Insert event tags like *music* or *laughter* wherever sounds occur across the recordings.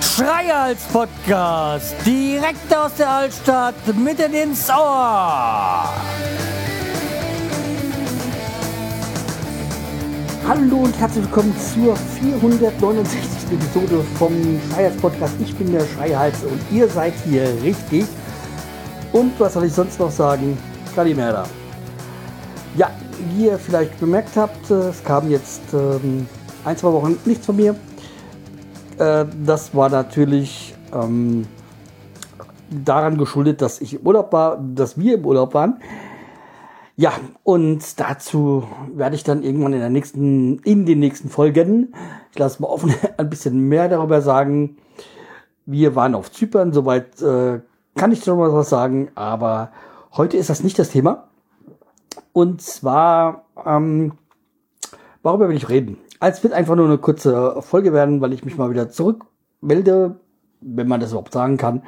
Schreihals Podcast, direkt aus der Altstadt, mitten ins Ohr. Hallo und herzlich willkommen zur 469. Episode vom Schreihals Podcast. Ich bin der Schreihals und ihr seid hier richtig. Und was soll ich sonst noch sagen? Kalimera. Ja, wie ihr vielleicht bemerkt habt, äh, es kam jetzt ähm, ein, zwei Wochen nichts von mir. Äh, das war natürlich ähm, daran geschuldet, dass ich im Urlaub war, dass wir im Urlaub waren. Ja, und dazu werde ich dann irgendwann in der nächsten, in den nächsten Folgen, ich lasse mal offen, *laughs* ein bisschen mehr darüber sagen. Wir waren auf Zypern, soweit äh, kann ich schon mal was sagen, aber heute ist das nicht das Thema. Und zwar, ähm, worüber will ich reden? Es wird einfach nur eine kurze Folge werden, weil ich mich mal wieder zurückmelde, wenn man das überhaupt sagen kann.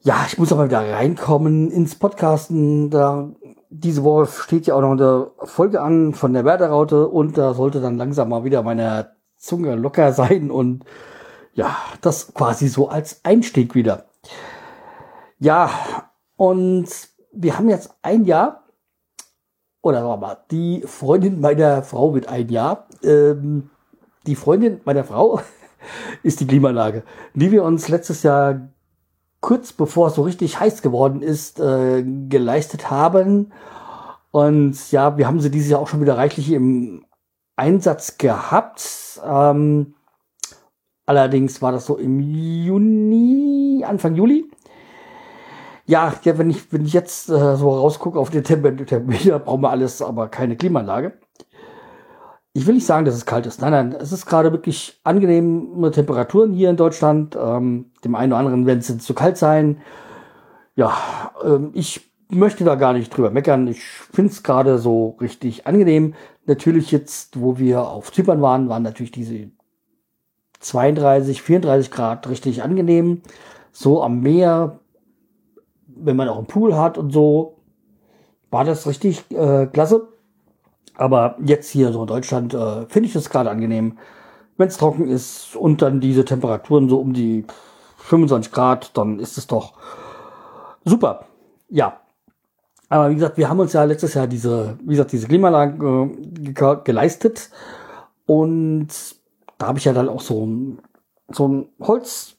Ja, ich muss aber wieder reinkommen ins Podcasten. Da, diese Woche steht ja auch noch eine Folge an von der Werderaute und da sollte dann langsam mal wieder meine Zunge locker sein und ja, das quasi so als Einstieg wieder. Ja, und wir haben jetzt ein Jahr oder mal, die Freundin meiner Frau wird ein Jahr. Ähm, die Freundin meiner Frau *laughs* ist die Klimaanlage, die wir uns letztes Jahr kurz bevor es so richtig heiß geworden ist, äh, geleistet haben. Und ja, wir haben sie dieses Jahr auch schon wieder reichlich im Einsatz gehabt. Ähm, allerdings war das so im Juni, Anfang Juli. Ja, ja wenn, ich, wenn ich jetzt äh, so rausgucke auf den Thermometer, *laughs* brauchen wir alles, aber keine Klimaanlage. Ich will nicht sagen, dass es kalt ist. Nein, nein, es ist gerade wirklich angenehme Temperaturen hier in Deutschland. Ähm, dem einen oder anderen werden es zu kalt sein. Ja, ähm, ich möchte da gar nicht drüber meckern. Ich finde es gerade so richtig angenehm. Natürlich jetzt, wo wir auf Zypern waren, waren natürlich diese 32, 34 Grad richtig angenehm. So am Meer wenn man auch einen Pool hat und so, war das richtig äh, klasse. Aber jetzt hier so in Deutschland äh, finde ich das gerade angenehm, wenn es trocken ist und dann diese Temperaturen so um die 25 Grad, dann ist es doch super. Ja. Aber wie gesagt, wir haben uns ja letztes Jahr diese, wie gesagt, diese Klimaanlage äh, geleistet. Und da habe ich ja dann auch so ein, so ein Holz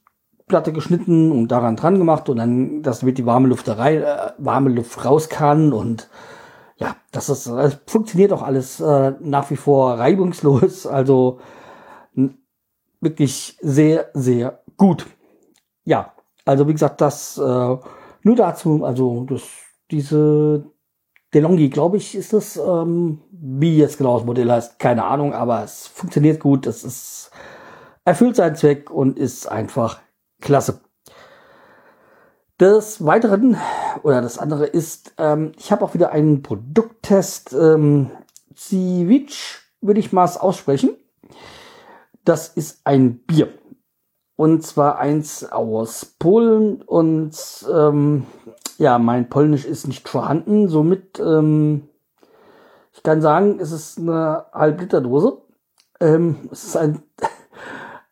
Platte geschnitten und daran dran gemacht und dann, dass mit die warme Luft da rein, äh, warme Luft raus kann und ja, das ist, das funktioniert auch alles äh, nach wie vor reibungslos, also wirklich sehr, sehr gut. Ja, also wie gesagt, das äh, nur dazu, also das, diese DeLonghi, glaube ich, ist das, ähm, wie jetzt genau das Modell heißt, keine Ahnung, aber es funktioniert gut, es ist erfüllt seinen Zweck und ist einfach Klasse. Des Weiteren, oder das andere ist, ähm, ich habe auch wieder einen Produkttest. Ähm, Civic würde ich mal aussprechen. Das ist ein Bier. Und zwar eins aus Polen. Und ähm, ja, mein Polnisch ist nicht vorhanden. Somit, ähm, ich kann sagen, es ist eine Halbliterdose. Ähm, es ist ein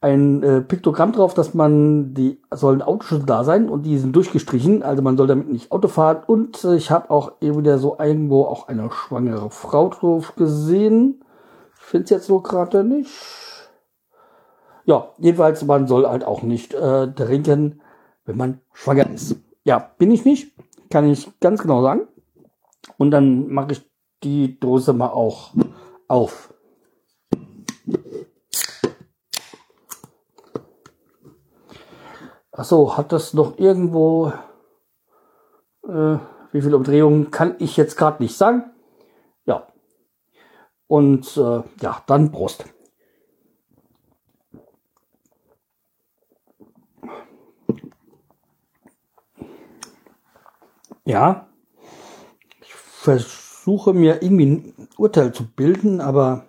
ein äh, Piktogramm drauf, dass man die sollen Autoschlüssel da sein und die sind durchgestrichen, also man soll damit nicht Auto fahren und äh, ich habe auch eben wieder so irgendwo auch eine schwangere Frau drauf gesehen. Ich finde es jetzt so gerade nicht. Ja, jedenfalls man soll halt auch nicht äh, trinken, wenn man schwanger ist. Ja, bin ich nicht, kann ich ganz genau sagen. Und dann mache ich die Dose mal auch auf. Achso, hat das noch irgendwo, äh, wie viele Umdrehungen kann ich jetzt gerade nicht sagen. Ja. Und äh, ja, dann Brust. Ja, ich versuche mir irgendwie ein Urteil zu bilden, aber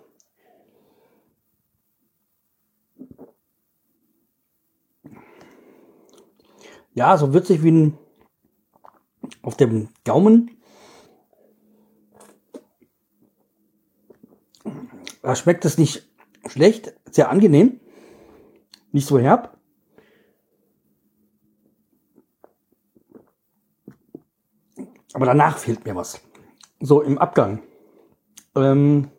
ja, so würzig wie ein auf dem Gaumen. Da schmeckt es nicht schlecht, sehr angenehm, nicht so herb. Aber danach fehlt mir was. So im Abgang. Ähm,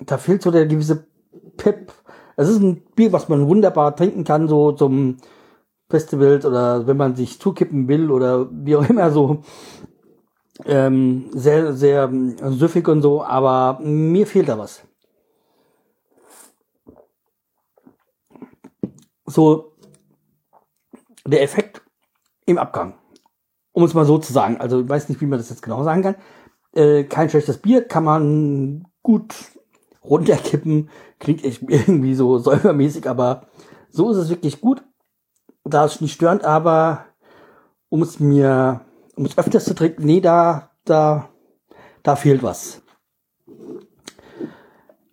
da fehlt so der gewisse Pep. Es ist ein Bier, was man wunderbar trinken kann, so zum Festival oder wenn man sich zukippen will oder wie auch immer so. Ähm, sehr, sehr süffig und so, aber mir fehlt da was. So, der Effekt im Abgang. Um es mal so zu sagen. Also, ich weiß nicht, wie man das jetzt genau sagen kann. Äh, kein schlechtes Bier, kann man gut runterkippen. Klingt echt *laughs* irgendwie so säubermäßig, aber so ist es wirklich gut. Da ist nicht störend, aber um es mir, um es öfters zu trinken, nee, da, da, da fehlt was.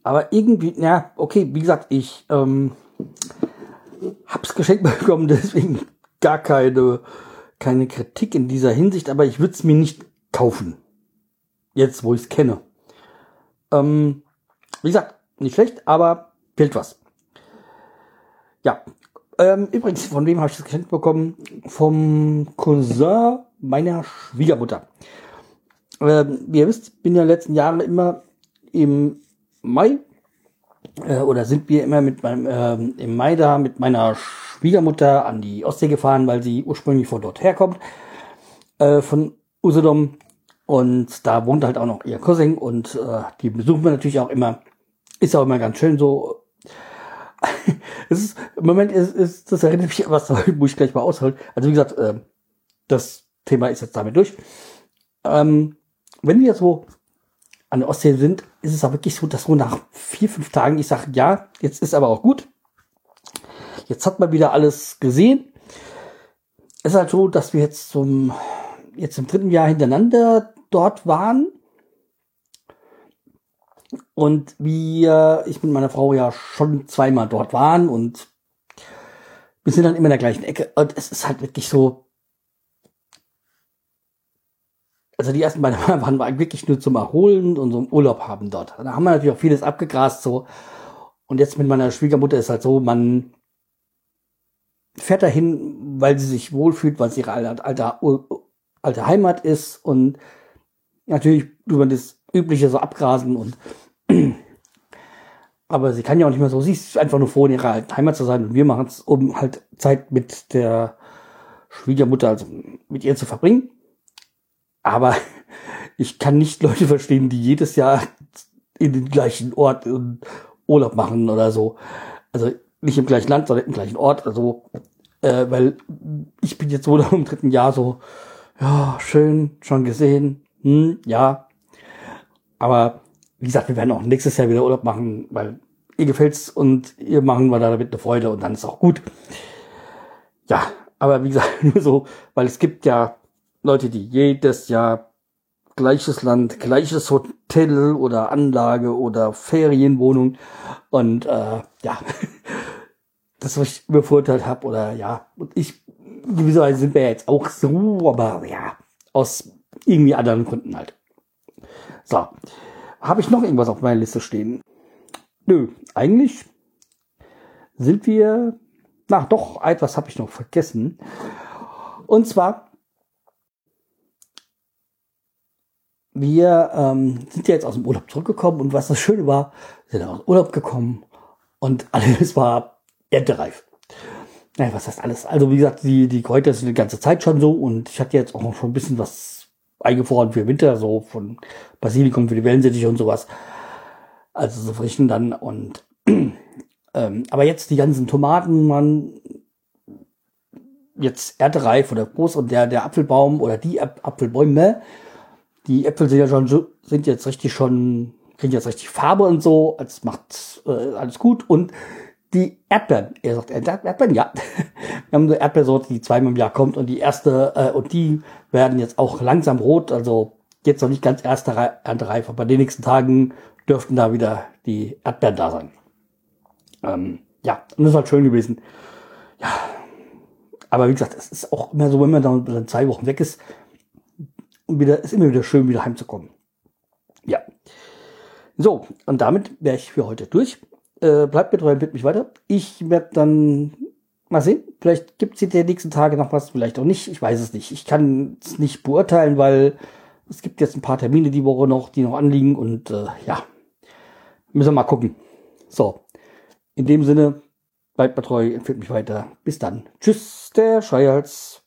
Aber irgendwie, ja, okay, wie gesagt, ich ähm, hab's geschenkt *laughs* bekommen, deswegen gar keine, keine Kritik in dieser Hinsicht, aber ich würde es mir nicht kaufen. Jetzt, wo ich es kenne. Ähm, wie gesagt, nicht schlecht, aber fehlt was. Ja. Ähm, übrigens, von wem habe ich das geschenkt bekommen? Vom Cousin meiner Schwiegermutter. Ähm, wie ihr wisst, bin ja letzten Jahre immer im Mai äh, oder sind wir immer mit meinem äh, im Mai da mit meiner Schwiegermutter an die Ostsee gefahren, weil sie ursprünglich von dort herkommt, äh, von Usedom. Und da wohnt halt auch noch ihr Cousin und äh, die besuchen wir natürlich auch immer. Ist auch immer ganz schön so. *laughs* es ist, Im Moment ist, ist das erinnert mich an was, *laughs* muss ich gleich mal ausholen. Also wie gesagt, äh, das Thema ist jetzt damit durch. Ähm, wenn wir so an der Ostsee sind, ist es auch wirklich so, dass so nach vier, fünf Tagen ich sage, ja, jetzt ist aber auch gut. Jetzt hat man wieder alles gesehen. Es ist halt so, dass wir jetzt zum, jetzt im dritten Jahr hintereinander dort waren und wir, ich mit meiner Frau ja schon zweimal dort waren und wir sind dann immer in der gleichen Ecke. Und es ist halt wirklich so. Also die ersten beiden *laughs* Mal waren wir wirklich nur zum Erholen und zum Urlaub haben dort. Da haben wir natürlich auch vieles abgegrast so. Und jetzt mit meiner Schwiegermutter ist halt so, man fährt dahin, weil sie sich wohlfühlt, weil es ihre alte, alte, alte Heimat ist und natürlich über das übliche so abgrasen und aber sie kann ja auch nicht mehr so, sie ist einfach nur froh, in ihrer Heimat zu sein und wir machen es, um halt Zeit mit der Schwiegermutter, also mit ihr zu verbringen. Aber *laughs* ich kann nicht Leute verstehen, die jedes Jahr in den gleichen Ort Urlaub machen oder so. Also nicht im gleichen Land, sondern im gleichen Ort. Also, äh, weil ich bin jetzt wohl *laughs* im dritten Jahr so, ja, schön, schon gesehen, hm, ja. Aber wie gesagt, wir werden auch nächstes Jahr wieder Urlaub machen, weil ihr gefällt's und ihr machen wir damit eine Freude und dann ist auch gut. Ja, aber wie gesagt, *laughs* nur so, weil es gibt ja Leute, die jedes Jahr gleiches Land, gleiches Hotel oder Anlage oder Ferienwohnung und äh, ja, *laughs* das was ich übervorteilt habe oder ja, und ich gewisserweise sind wir jetzt auch so, aber ja, aus irgendwie anderen Gründen halt. So, habe ich noch irgendwas auf meiner Liste stehen? Nö, eigentlich sind wir. Na, doch, etwas habe ich noch vergessen. Und zwar, wir ähm, sind ja jetzt aus dem Urlaub zurückgekommen und was das Schöne war, sind aus dem Urlaub gekommen und *laughs* alles war erntereif. Naja, was heißt alles? Also wie gesagt, die, die Kräuter sind die ganze Zeit schon so und ich hatte jetzt auch noch schon ein bisschen was eingefroren für Winter, so von Basilikum für die Wellensittiche und sowas. Also so frischen dann und *clears throat* ähm, aber jetzt die ganzen Tomaten, man jetzt erntereif oder groß und der der Apfelbaum oder die Apfelbäume, die Äpfel sind ja schon sind jetzt richtig schon kriegen jetzt richtig Farbe und so, es macht äh, alles gut und die Erdbeeren. Er sagt Erdbeeren, ja. *laughs* Wir haben eine Erdbeersorte, die zweimal im Jahr kommt und die erste, äh, und die werden jetzt auch langsam rot, also jetzt noch nicht ganz erste Erntereif, aber den nächsten Tagen dürften da wieder die Erdbeeren da sein. Ähm, ja, und das ist halt schön gewesen. Ja, aber wie gesagt, es ist auch immer so, wenn man dann zwei Wochen weg ist, und wieder, ist immer wieder schön, wieder heimzukommen. Ja. So, und damit wäre ich für heute durch. Äh, bleibt mir treu, bitte mich weiter. Ich werde dann mal sehen. Vielleicht gibt es in den nächsten Tagen noch was, vielleicht auch nicht. Ich weiß es nicht. Ich kann es nicht beurteilen, weil es gibt jetzt ein paar Termine die Woche noch, die noch anliegen und äh, ja, müssen wir mal gucken. So, in dem Sinne, bleibt mir treu, empfiehlt mich weiter. Bis dann. Tschüss, der Schreihals.